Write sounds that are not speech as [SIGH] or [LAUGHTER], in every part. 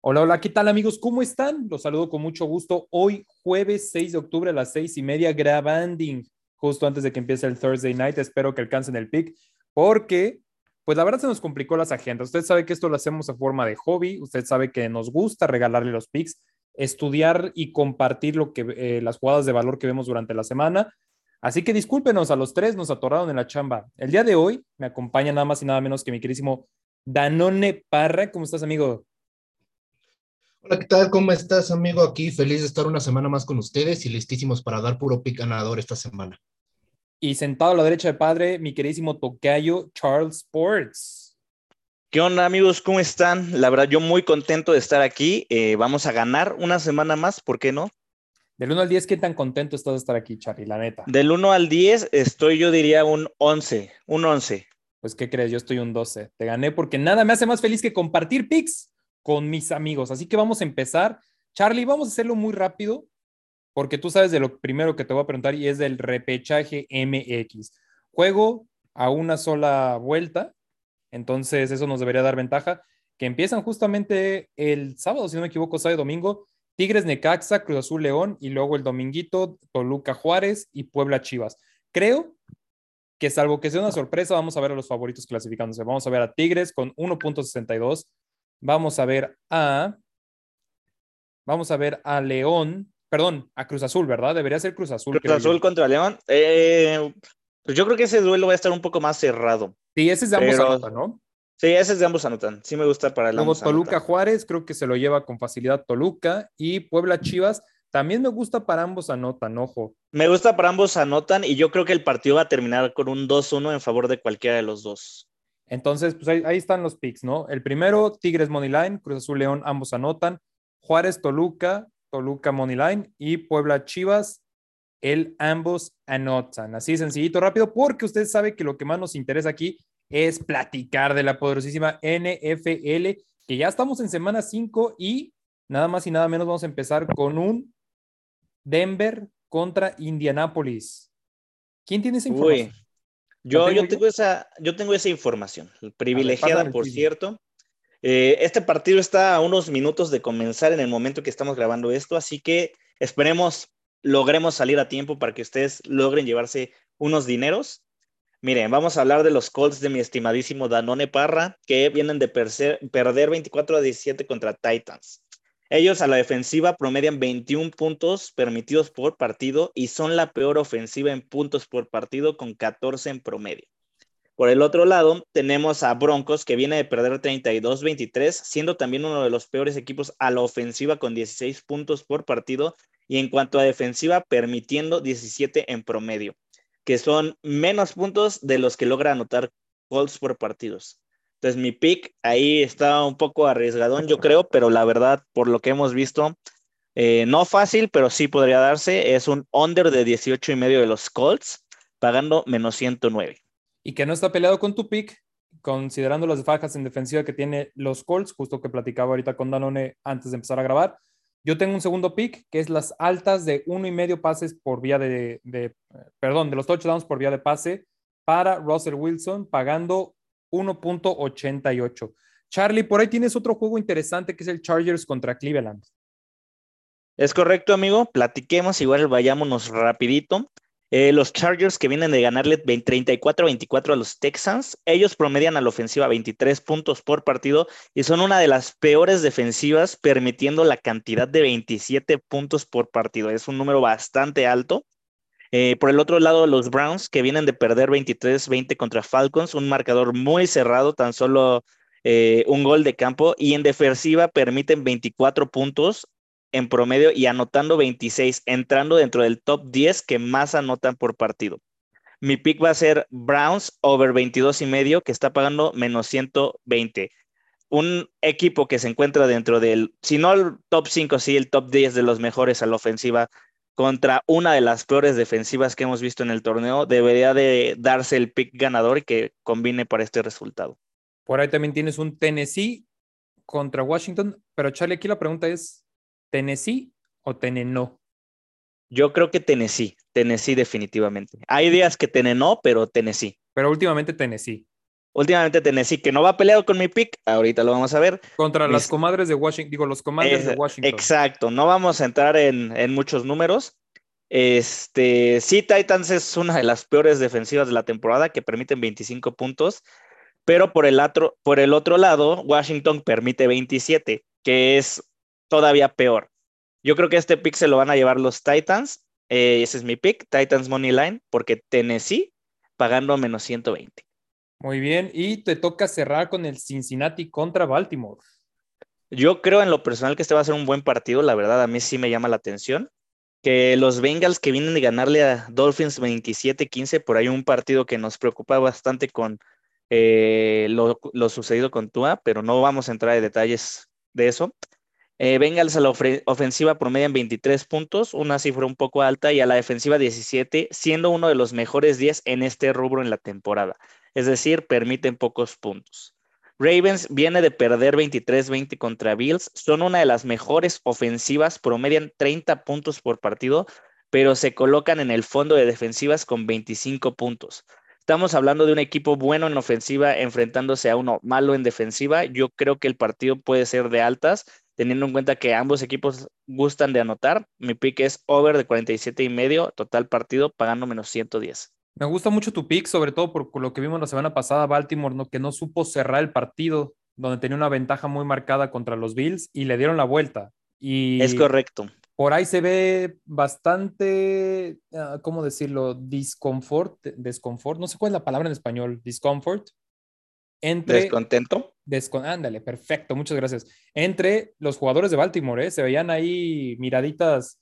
Hola, hola, ¿qué tal amigos? ¿Cómo están? Los saludo con mucho gusto. Hoy, jueves 6 de octubre a las seis y media, grabanding, justo antes de que empiece el Thursday night. Espero que alcancen el pick, porque, pues la verdad se nos complicó las agendas. Usted sabe que esto lo hacemos a forma de hobby. Usted sabe que nos gusta regalarle los picks, estudiar y compartir lo que, eh, las jugadas de valor que vemos durante la semana. Así que discúlpenos, a los tres nos atoraron en la chamba. El día de hoy me acompaña nada más y nada menos que mi querísimo Danone Parra. ¿Cómo estás, amigo? Hola, ¿qué tal? ¿Cómo estás, amigo? Aquí feliz de estar una semana más con ustedes y listísimos para dar puro pick ganador esta semana. Y sentado a la derecha de padre, mi queridísimo tocayo Charles Sports. ¿Qué onda, amigos? ¿Cómo están? La verdad, yo muy contento de estar aquí. Eh, vamos a ganar una semana más, ¿por qué no? Del 1 al 10, ¿qué tan contento estás de estar aquí, Charlie? La neta. Del 1 al 10, estoy, yo diría, un 11. Un 11. Pues, ¿qué crees? Yo estoy un 12. Te gané porque nada me hace más feliz que compartir picks con mis amigos. Así que vamos a empezar. Charlie, vamos a hacerlo muy rápido porque tú sabes de lo primero que te voy a preguntar y es del repechaje MX. Juego a una sola vuelta, entonces eso nos debería dar ventaja, que empiezan justamente el sábado, si no me equivoco, sábado y domingo, Tigres Necaxa, Cruz Azul León y luego el dominguito Toluca Juárez y Puebla Chivas. Creo que salvo que sea una sorpresa, vamos a ver a los favoritos clasificándose. Vamos a ver a Tigres con 1.62, Vamos a ver a. Vamos a ver a León. Perdón, a Cruz Azul, ¿verdad? Debería ser Cruz Azul. Cruz Azul contra León. Eh, pues yo creo que ese duelo va a estar un poco más cerrado. Sí, ese es de ambos anotan, ¿no? Sí, ese es de ambos anotan. Sí me gusta para el Como Toluca Juárez, creo que se lo lleva con facilidad Toluca. Y Puebla Chivas, también me gusta para ambos anotan, ojo. Me gusta para ambos anotan y yo creo que el partido va a terminar con un 2-1 en favor de cualquiera de los dos. Entonces, pues ahí, están los picks, ¿no? El primero, Tigres Moneyline, Cruz Azul León, ambos anotan. Juárez Toluca, Toluca Moneyline y Puebla Chivas, el ambos anotan. Así sencillito, rápido, porque usted sabe que lo que más nos interesa aquí es platicar de la poderosísima NFL, que ya estamos en semana 5 y nada más y nada menos vamos a empezar con un Denver contra Indianapolis. ¿Quién tiene esa información? Yo, yo, tengo esa, yo tengo esa información, privilegiada, por cierto. Eh, este partido está a unos minutos de comenzar en el momento que estamos grabando esto, así que esperemos logremos salir a tiempo para que ustedes logren llevarse unos dineros. Miren, vamos a hablar de los Colts de mi estimadísimo Danone Parra, que vienen de perder 24 a 17 contra Titans. Ellos a la defensiva promedian 21 puntos permitidos por partido y son la peor ofensiva en puntos por partido con 14 en promedio. Por el otro lado, tenemos a Broncos que viene de perder 32-23, siendo también uno de los peores equipos a la ofensiva con 16 puntos por partido y en cuanto a defensiva permitiendo 17 en promedio, que son menos puntos de los que logra anotar Colts por partidos. Entonces mi pick ahí está un poco arriesgadón, yo creo, pero la verdad, por lo que hemos visto, eh, no fácil, pero sí podría darse. Es un under de 18 y medio de los Colts, pagando menos 109. Y que no está peleado con tu pick, considerando las fajas en defensiva que tiene los Colts, justo que platicaba ahorita con Danone antes de empezar a grabar. Yo tengo un segundo pick, que es las altas de uno y medio pases por vía de, de perdón, de los touchdowns por vía de pase para Russell Wilson, pagando 1.88. Charlie, por ahí tienes otro juego interesante que es el Chargers contra Cleveland. Es correcto, amigo. Platiquemos, igual vayámonos rapidito. Eh, los Chargers que vienen de ganarle 34-24 a los Texans, ellos promedian a la ofensiva 23 puntos por partido y son una de las peores defensivas, permitiendo la cantidad de 27 puntos por partido. Es un número bastante alto. Eh, por el otro lado, los Browns, que vienen de perder 23-20 contra Falcons, un marcador muy cerrado, tan solo eh, un gol de campo, y en defensiva permiten 24 puntos en promedio y anotando 26, entrando dentro del top 10 que más anotan por partido. Mi pick va a ser Browns over 22 y medio, que está pagando menos 120. Un equipo que se encuentra dentro del, si no el top 5, sí el top 10 de los mejores a la ofensiva contra una de las peores defensivas que hemos visto en el torneo, debería de darse el pick ganador y que combine para este resultado. Por ahí también tienes un Tennessee contra Washington, pero Charlie, aquí la pregunta es, ¿Tennessee o Teneno? Yo creo que Tennessee, Tennessee definitivamente. Hay días que Teneno, pero Tennessee. Pero últimamente Tennessee. Últimamente Tennessee, que no va peleado con mi pick, ahorita lo vamos a ver. Contra las comadres de Washington, digo, los comandos de Washington. Exacto, no vamos a entrar en, en, muchos números. Este, sí, Titans es una de las peores defensivas de la temporada que permiten 25 puntos, pero por el, otro, por el otro lado, Washington permite 27, que es todavía peor. Yo creo que este pick se lo van a llevar los Titans. Eh, ese es mi pick, Titans Money Line, porque Tennessee pagando menos 120. Muy bien, y te toca cerrar con el Cincinnati contra Baltimore. Yo creo en lo personal que este va a ser un buen partido, la verdad a mí sí me llama la atención. Que los Bengals que vienen de ganarle a Dolphins 27-15, por ahí un partido que nos preocupa bastante con eh, lo, sucedido con Tua, pero no vamos a entrar en detalles de eso. Eh, Bengals a la ofensiva promedian 23 puntos, una cifra un poco alta, y a la defensiva 17, siendo uno de los mejores 10 en este rubro en la temporada es decir, permiten pocos puntos. Ravens viene de perder 23-20 contra Bills, son una de las mejores ofensivas, promedian 30 puntos por partido, pero se colocan en el fondo de defensivas con 25 puntos. Estamos hablando de un equipo bueno en ofensiva enfrentándose a uno malo en defensiva. Yo creo que el partido puede ser de altas, teniendo en cuenta que ambos equipos gustan de anotar. Mi pick es over de 47 y medio, total partido, pagando menos 110. Me gusta mucho tu pick, sobre todo por lo que vimos la semana pasada, Baltimore, ¿no? que no supo cerrar el partido, donde tenía una ventaja muy marcada contra los Bills y le dieron la vuelta. Y es correcto. Por ahí se ve bastante, ah, ¿cómo decirlo? Disconfort, desconfort, no sé cuál es la palabra en español, discomfort. Entre, Descontento. ándale, perfecto, muchas gracias. Entre los jugadores de Baltimore, ¿eh? se veían ahí miraditas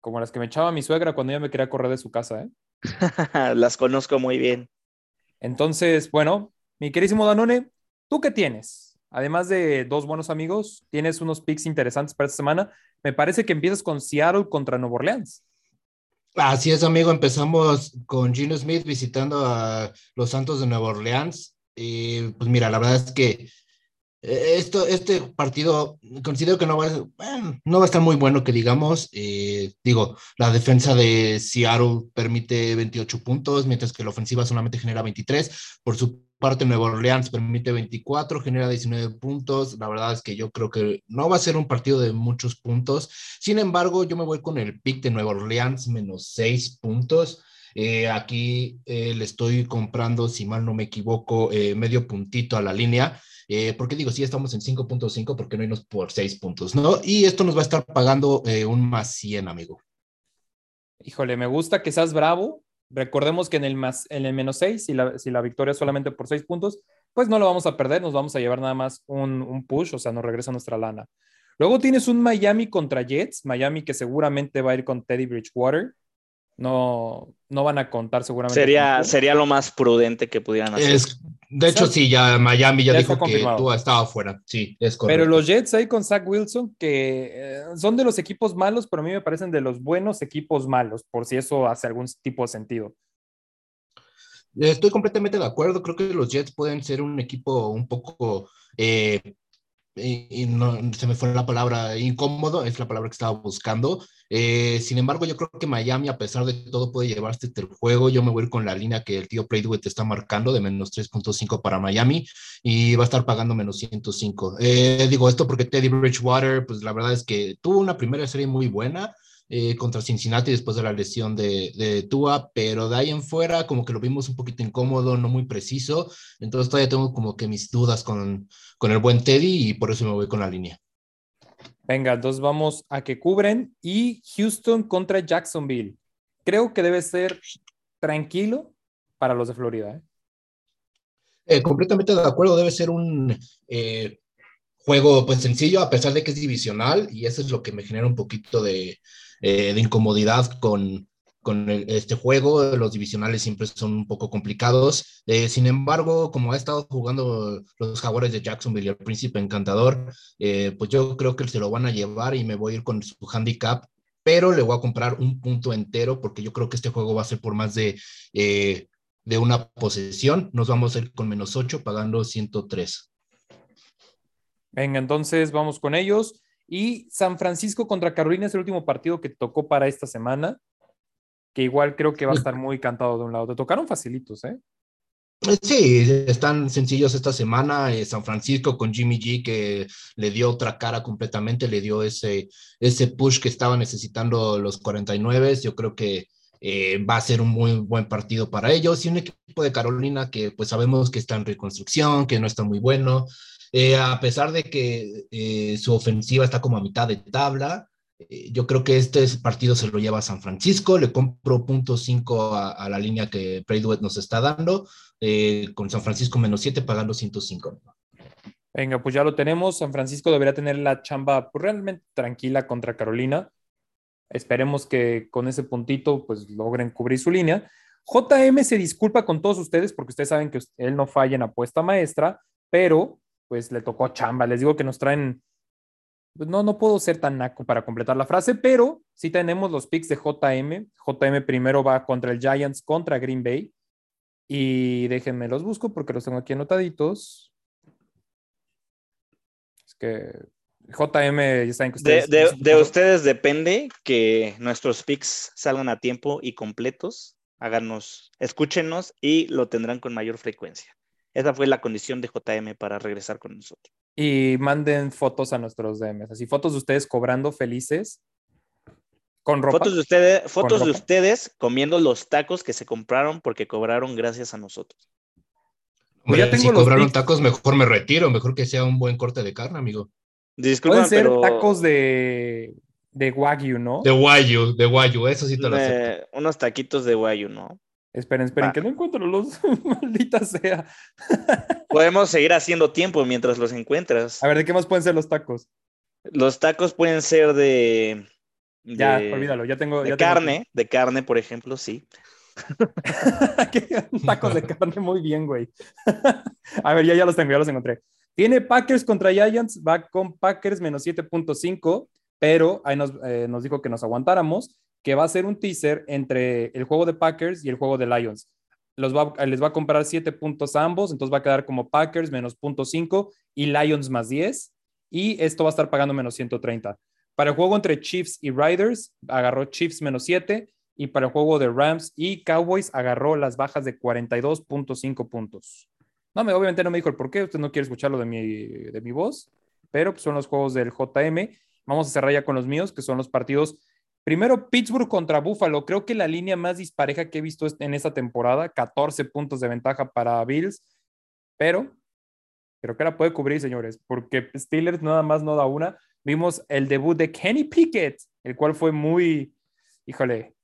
como las que me echaba mi suegra cuando ella me quería correr de su casa. ¿eh? [LAUGHS] Las conozco muy bien. Entonces, bueno, mi querísimo Danone, ¿tú qué tienes? Además de dos buenos amigos, tienes unos picks interesantes para esta semana. Me parece que empiezas con Seattle contra Nueva Orleans. Así es, amigo. Empezamos con Gino Smith visitando a los Santos de Nueva Orleans. Y pues mira, la verdad es que eh, esto, este partido considero que no va, a, no va a estar muy bueno que digamos. Eh, digo, la defensa de Seattle permite 28 puntos, mientras que la ofensiva solamente genera 23. Por su parte, Nueva Orleans permite 24, genera 19 puntos. La verdad es que yo creo que no va a ser un partido de muchos puntos. Sin embargo, yo me voy con el pick de Nueva Orleans menos 6 puntos. Eh, aquí le estoy comprando, si mal no me equivoco, medio puntito a la línea. Eh, porque digo, si estamos en 5.5, ¿por qué no irnos por 6 puntos? ¿no? Y esto nos va a estar pagando eh, un más 100, amigo. Híjole, me gusta que seas bravo. Recordemos que en el, más, en el menos 6, si la, si la victoria es solamente por 6 puntos, pues no lo vamos a perder, nos vamos a llevar nada más un, un push, o sea, nos regresa nuestra lana. Luego tienes un Miami contra Jets, Miami que seguramente va a ir con Teddy Bridgewater no, no van a contar seguramente. Sería, sería lo más prudente que pudieran hacer. de hecho, sí, ya Miami ya, dijo que tú estaba afuera. Sí, es correcto. Pero los Jets ahí con Zach Wilson, que eh, son de los equipos malos, pero a mí me parecen de los buenos equipos malos, por si eso hace algún tipo de sentido. Estoy completamente de acuerdo. Creo que los Jets pueden ser un equipo un poco eh, y, no, se me fue la palabra incómodo, es la palabra que estaba buscando. Eh, sin embargo, yo creo que Miami, a pesar de todo, puede llevarse este juego. Yo me voy con la línea que el tío Playduet está marcando de menos 3.5 para Miami y va a estar pagando menos 105. Eh, digo esto porque Teddy Bridgewater, pues la verdad es que tuvo una primera serie muy buena. Eh, contra Cincinnati después de la lesión de, de, Tua, pero de ahí en fuera como que lo vimos un poquito incómodo, no muy preciso, entonces todavía tengo como que mis dudas con, con el buen Teddy y por eso me voy con la línea. Venga, entonces vamos a que cubren y Houston contra Jacksonville. Creo que debe ser tranquilo para los de Florida. ¿eh? Eh, completamente de acuerdo, debe ser un juego pues sencillo a pesar de que es divisional y eso es lo que me genera un poquito de, eh, de incomodidad con, con este juego. Los divisionales siempre son un poco complicados. Eh, sin embargo, como ha estado jugando los jaguares de Jacksonville el príncipe encantador, eh, pues yo creo que se lo van a llevar y me voy a ir con su handicap, pero le voy a comprar un punto entero porque yo creo que este juego va a ser por más de, de una posesión. Nos vamos a ir con menos 8 pagando 103. Venga, entonces vamos con ellos. Y San Francisco contra Carolina es el último partido que tocó para esta semana, que igual creo que va a estar muy cantado de un lado. Te tocaron facilitos, ¿eh? Sí, están sencillos esta semana. Eh, San Francisco con Jimmy G que le dio otra cara completamente, le dio ese, ese push que estaba necesitando los 49. Yo creo que eh, va a ser un muy buen partido para ellos. Y un equipo de Carolina que pues sabemos que está en reconstrucción, que no está muy bueno. Eh, a pesar de que su ofensiva está como a mitad de tabla, eh, yo creo que este partido se lo lleva a San Francisco, le compro punto 5 a, la línea que Braidwet nos está dando, eh, con San Francisco menos 7 pagando 105. Venga, pues ya lo tenemos. San Francisco debería tener la chamba realmente tranquila contra Carolina. Esperemos que con ese puntito pues logren cubrir su línea. JM se disculpa con todos ustedes porque ustedes saben que él no falla en apuesta maestra, pero pues le tocó chamba. Les digo que nos traen pues, no, no puedo ser tan naco para completar la frase, pero sí tenemos los picks de JM. JM primero va contra el Giants, contra Green Bay. Y déjenme los busco porque los tengo aquí anotaditos. Es que JM, ya saben que ustedes. De, de, ustedes depende que nuestros picks salgan a tiempo y completos. Háganos, escúchenos y lo tendrán con mayor frecuencia. Esa fue la condición de JM para regresar con nosotros. Y manden fotos a nuestros DMs, así fotos de ustedes cobrando felices con ropa. Fotos de ustedes, fotos de ustedes comiendo los tacos que se compraron porque cobraron gracias a nosotros. ya tengo si cobraron tacos, mejor me retiro, mejor que sea un buen corte de carne, amigo. Pueden ser tacos de, de Wagyu, ¿no? De Wagyu, de Wagyu, eso sí te lo acepto. Unos taquitos de Wagyu, ¿no? Esperen, esperen, que no encuentro los. [LAUGHS] Maldita sea. [LAUGHS] Podemos seguir haciendo tiempo mientras los encuentras. A ver, ¿de qué más pueden ser los tacos? Los tacos pueden ser de. ya, olvídalo, ya tengo. De carne, de carne, por ejemplo, sí. [LAUGHS] tacos de carne, muy bien, güey. A ver, ya, ya los tengo, ya los encontré. Tiene Packers contra Giants, va con Packers menos 7.5, pero ahí nos, eh, nos dijo que nos aguantáramos que va a ser un teaser entre el juego de Packers y el juego de Lions. Los les va a comprar 7 puntos a ambos, entonces va a quedar como Packers menos 0.5 y Lions más 10. Y esto va a estar pagando menos 130. Para el juego entre Chiefs y Riders, agarró Chiefs menos 7. Y para el juego de Rams y Cowboys, agarró las bajas de 42.5 puntos. No, me, obviamente no me dijo el por qué, usted no quiere escucharlo de mi, de mi voz, pero pues, son los juegos del JM. Vamos a cerrar ya con los míos, que son los partidos Primero, Pittsburgh contra Buffalo. Creo que la línea más dispareja que he visto en esta temporada, 14 puntos de ventaja para Bills, pero creo que la puede cubrir, señores, porque Steelers nada más no da una. Vimos el debut de Kenny Pickett, el cual fue muy, híjole,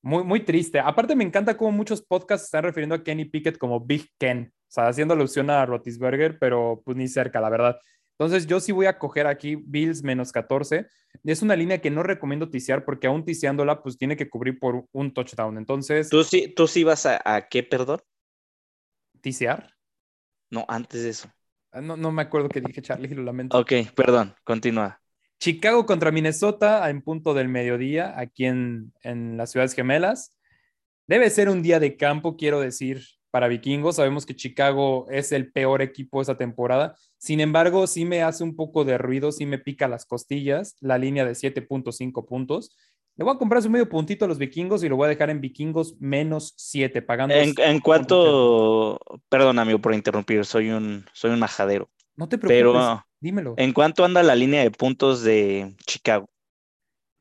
muy, muy triste. Aparte, me encanta cómo muchos podcasts están refiriendo a Kenny Pickett como Big Ken, o sea, haciendo alusión a Rotisberger, pero pues ni cerca, la verdad. Entonces, yo sí voy a coger aquí Bills menos 14. Es una línea que no recomiendo tisear porque aún tiseándola, pues tiene que cubrir por un touchdown. Entonces. ¿Tú sí, tú sí vas a, qué, perdón? ¿Tisear? No, antes de eso. Ah, no, no me acuerdo qué dije, Charlie, lo lamento. Ok, perdón, continúa. Chicago contra Minnesota en punto del mediodía, aquí en, en las ciudades gemelas. Debe ser un día de campo, quiero decir para Vikingos. Sabemos que Chicago es el peor equipo esa temporada. Sin embargo, sí me hace un poco de ruido, sí me pica las costillas la línea de 7.5 puntos. Le voy a comprar su medio puntito a los vikingos y lo voy a dejar en vikingos menos 7, pagando. ¿En, en cuánto? Perdón, amigo, por interrumpir, soy un, soy un majadero. No te preocupes, Pero, dímelo. ¿En cuánto anda la línea de puntos de Chicago?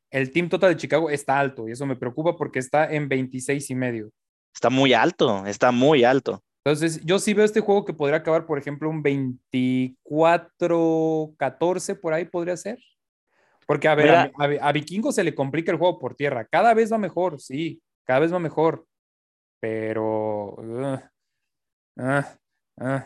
El team total de Chicago está alto y eso me preocupa porque está en 26 y medio. Está muy alto, está muy alto. Entonces, yo sí veo este juego que podría acabar, por ejemplo, un 24-14 por ahí podría ser. Porque, a ver, a, Vikingo se le complica el juego por tierra. Cada vez va mejor, sí, cada vez va mejor. Pero. Uh, uh, uh,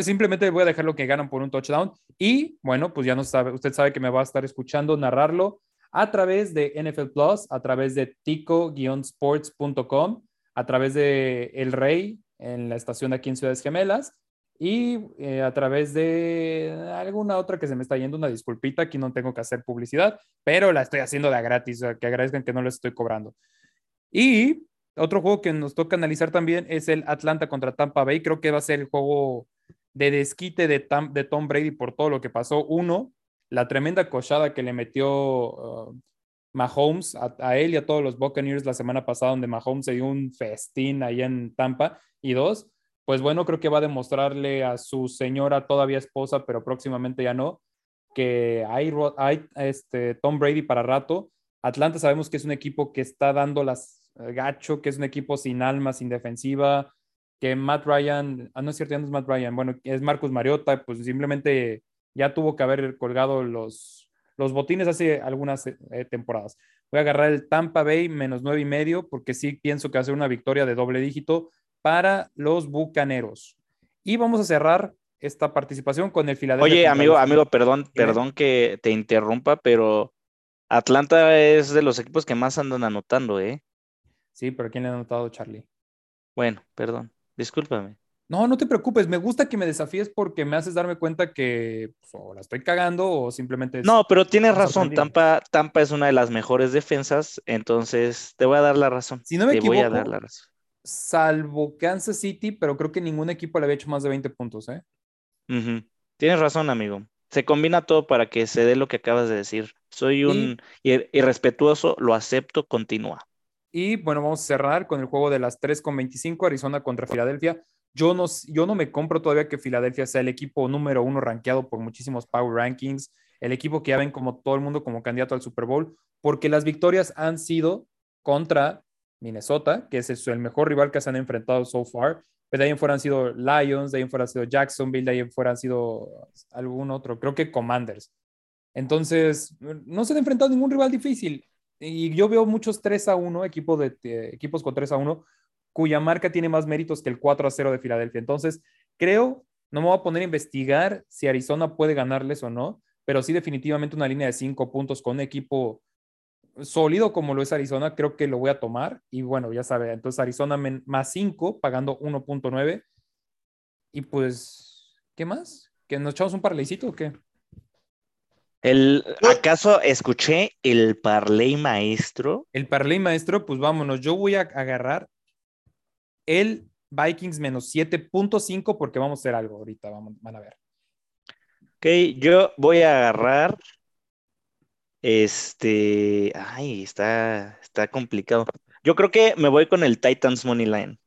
simplemente voy a dejar lo que ganan por un touchdown. Y bueno, pues ya no sabe, usted sabe que me va a estar escuchando narrarlo a través de NFL Plus, a través de tico-sports.com a través de El Rey en la estación de aquí en Ciudades Gemelas y eh, a través de alguna otra que se me está yendo una disculpita, aquí no tengo que hacer publicidad, pero la estoy haciendo de gratis, que agradezcan que no les estoy cobrando. Y otro juego que nos toca analizar también es el Atlanta contra Tampa Bay, creo que va a ser el juego de desquite de, Tom Brady por todo lo que pasó. Uno, la tremenda cochada que le metió uh, Mahomes, a, él y a todos los Buccaneers la semana pasada, donde Mahomes se dio un festín ahí en Tampa. Y dos, pues bueno, creo que va a demostrarle a su señora todavía esposa, pero próximamente ya no, que hay, hay este, Tom Brady para rato. Atlanta sabemos que es un equipo que está dando las eh, gacho, que es un equipo sin alma, sin defensiva, que Matt Ryan, ah, no es cierto, ya es Matt Ryan, bueno, es Marcus Mariota, pues simplemente ya tuvo que haber colgado los, los botines hace algunas eh, temporadas. Voy a agarrar el Tampa Bay menos nueve y medio, porque sí pienso que va a ser una victoria de doble dígito para los Bucaneros. Y vamos a cerrar esta participación con el Philadelphia. Oye, amigo, amigo, perdón, perdón que te interrumpa, pero Atlanta es de los equipos que más andan anotando, ¿eh? Sí, pero ¿quién le ha anotado, Charlie? Bueno, perdón, discúlpame. No, no te preocupes, me gusta que me desafíes porque me haces darme cuenta que pues, o la estoy cagando o simplemente... no, pero tienes razón, Tampa, Tampa es una de las mejores defensas, entonces te voy a dar la razón. Si no me te equivoco, voy a dar la razón salvo Kansas City, pero creo que ningún equipo le había hecho más de 20 puntos, ¿eh? Tienes razón, amigo. Se combina todo para que se dé lo que acabas de decir. Soy un irrespetuoso, lo acepto, continúa. Y bueno, vamos a cerrar con el juego de las 3 con 25, Arizona contra Filadelfia. Yo no, yo no me compro todavía que Filadelfia sea el equipo número uno rankeado por muchísimos Power Rankings, el equipo que ya ven como todo el mundo como candidato al Super Bowl, porque las victorias han sido contra Minnesota, que es el mejor rival que se han enfrentado so far. Pero de ahí en fuera han sido Lions, de ahí en fuera han sido Jacksonville, de ahí en fuera han sido algún otro, creo que Commanders. Entonces, no se han enfrentado ningún rival difícil. Y yo veo muchos 3 a 1, equipo de, equipos con 3 a 1, cuya marca tiene más méritos que el 4 a 0 de Filadelfia. Entonces, creo, no me voy a poner a investigar si Arizona puede ganarles o no, pero sí definitivamente una línea de 5 puntos con un equipo sólido como lo es Arizona, creo que lo voy a tomar. Y bueno, ya sabe, entonces Arizona más 5, pagando 1.9. Y pues, ¿qué más? ¿Que nos echamos un parleycito o qué? El, ¿Acaso escuché el parley maestro? El parley maestro, pues vámonos. Yo voy a agarrar el Vikings menos 7.5 porque vamos a hacer algo ahorita, vamos, van a ver. Ok, yo voy a agarrar este, ay, está, está complicado. Yo creo que me voy con el Titans Money Line.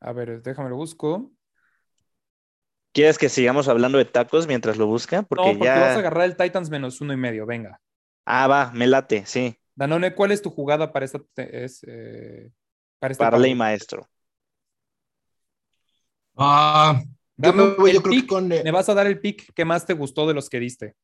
A ver, déjame lo busco. ¿Quieres que sigamos hablando de tacos mientras lo busca? Porque no, porque ya... vas a agarrar el Titans menos uno y medio, venga. Ah, va, me late, sí. Danone, ¿cuál es tu jugada para esta? Es, eh, para ley maestro. Ah, yo me, voy, yo creo que con... me vas a dar el pick que más te gustó de los que diste.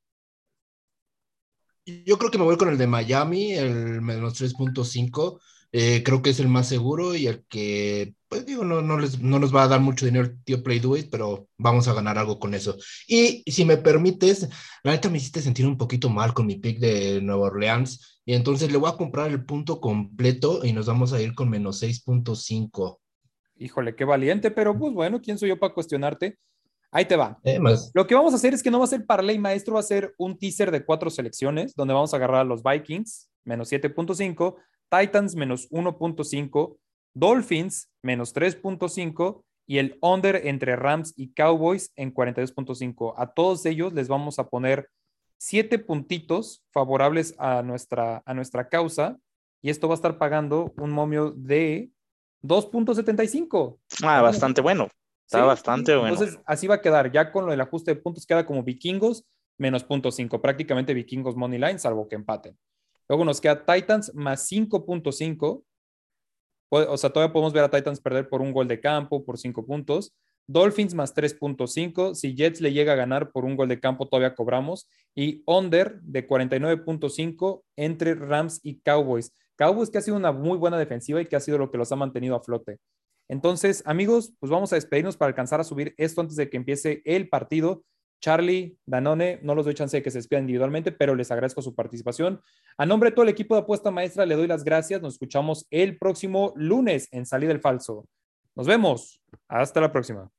Yo creo que me voy con el de Miami, el menos 3.5. Eh, creo que es el más seguro y el que, pues digo, no, no, les, no nos va a dar mucho dinero el tío Play Do It, pero vamos a ganar algo con eso. Y si me permites, la neta me hiciste sentir un poquito mal con mi pick de Nueva Orleans y entonces le voy a comprar el punto completo y nos vamos a ir con menos 6.5. Híjole, qué valiente, pero pues bueno, ¿quién soy yo para cuestionarte? Ahí te va. Lo que vamos a hacer es que no va a ser parlay maestro, va a ser un teaser de cuatro selecciones, donde vamos a agarrar a los Vikings, menos 7.5, Titans, menos 1.5, Dolphins, menos 3.5 y el under entre Rams y Cowboys en 42.5. A todos ellos les vamos a poner siete puntitos favorables a nuestra, a nuestra causa y esto va a estar pagando un momio de 2.75. Ah, bastante bueno. Está bastante bueno. Entonces, así va a quedar. Ya con lo del ajuste de puntos queda como vikingos menos punto 5. Prácticamente vikingos money line, salvo que empaten. Luego nos queda Titans más 5.5. O sea, todavía podemos ver a Titans perder por un gol de campo, por 5 puntos. Dolphins más 3.5. Si Jets le llega a ganar por un gol de campo, todavía cobramos. Y under de 49.5 entre Rams y Cowboys. Cowboys que ha sido una muy buena defensiva y que ha sido lo que los ha mantenido a flote. Entonces, amigos, pues vamos a despedirnos para alcanzar a subir esto antes de que empiece el partido. Charlie, Danone, no los doy chance de que se despidan individualmente, pero les agradezco su participación. A nombre de todo el equipo de Apuesta Maestra, le doy las gracias. Nos escuchamos el próximo lunes en Salida del Falso. Nos vemos. Hasta la próxima.